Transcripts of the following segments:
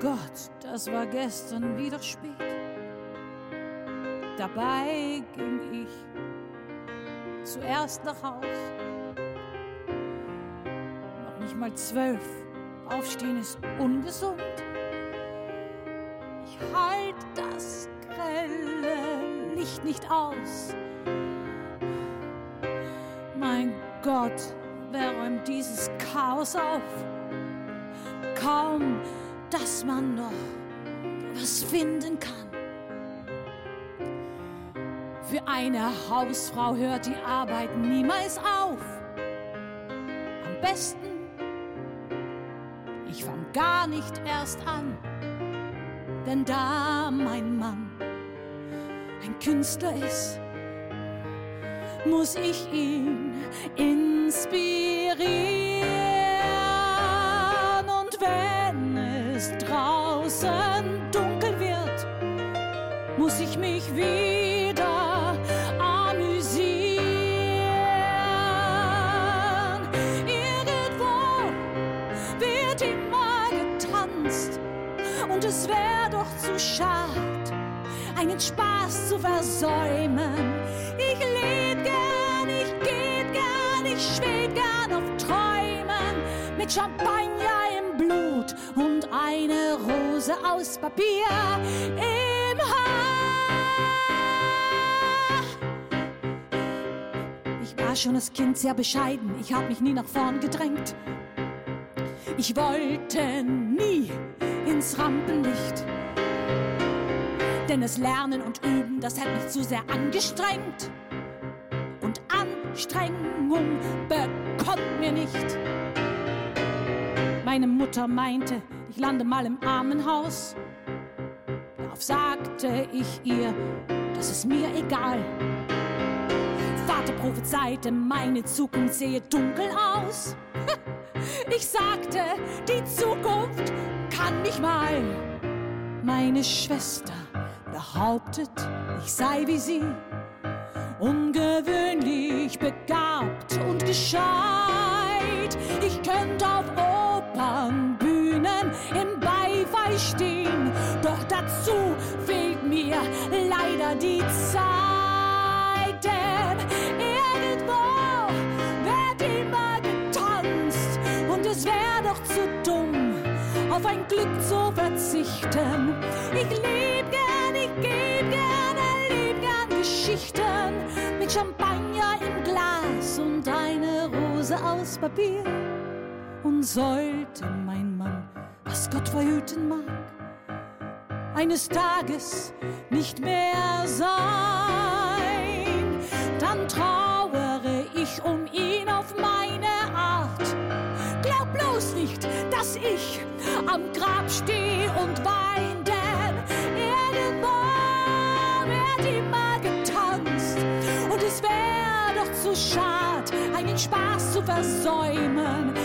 Gott, das war gestern wieder spät. Dabei ging ich zuerst nach Haus. Noch nicht mal zwölf. Aufstehen ist ungesund. Ich halt das grelle Licht nicht aus. Mein Gott, wer räumt dieses Chaos auf? Kaum, dass man noch was finden kann. Für eine Hausfrau hört die Arbeit niemals auf. Am besten, ich fang gar nicht erst an, denn da mein Mann ein Künstler ist, muss ich ihn inspirieren. Es draußen dunkel wird, muss ich mich wieder amüsieren. Irgendwo wird immer getanzt und es wäre doch zu schad, einen Spaß zu versäumen. Ich leb gern, ich geht gern, ich schweb gern auf Träumen mit Champagner im Blut und eine Rose aus Papier im Haar. Ich war schon als Kind sehr bescheiden, ich hab mich nie nach vorn gedrängt. Ich wollte nie ins Rampenlicht. Denn das Lernen und Üben, das hat mich zu sehr angestrengt. Und Anstrengung bekommt mir nicht. Meine Mutter meinte, ich lande mal im Armenhaus. Darauf sagte ich ihr, das ist mir egal. Vater prophezeite, meine Zukunft sehe dunkel aus. Ich sagte, die Zukunft kann mich mal. Meine Schwester behauptet, ich sei wie sie, ungewöhnlich begabt und gescheit. Ich könnte Beifall stehen, doch dazu fehlt mir leider die Zeit, denn irgendwo wird immer getanzt und es wäre doch zu dumm, auf ein Glück zu verzichten. Ich leb gern, ich geb gern, erleb gern Geschichten mit Champagner im Glas und eine Rose aus Papier. Und sollte mein Mann, was Gott verhüten mag, eines Tages nicht mehr sein, dann trauere ich um ihn auf meine Art. Glaub bloß nicht, dass ich am Grab steh und wein, denn irgendwo wird immer getanzt und es wäre doch zu schad, einen Spaß zu versäumen.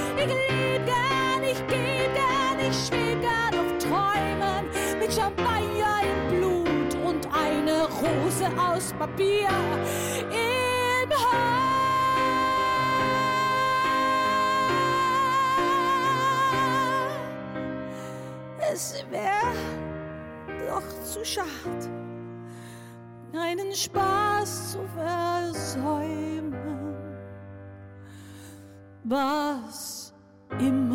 Ich schweb gern auf Träumen mit Champagner im Blut und eine Rose aus Papier im Haar. Es wäre doch zu schad, einen Spaß zu versäumen. Was im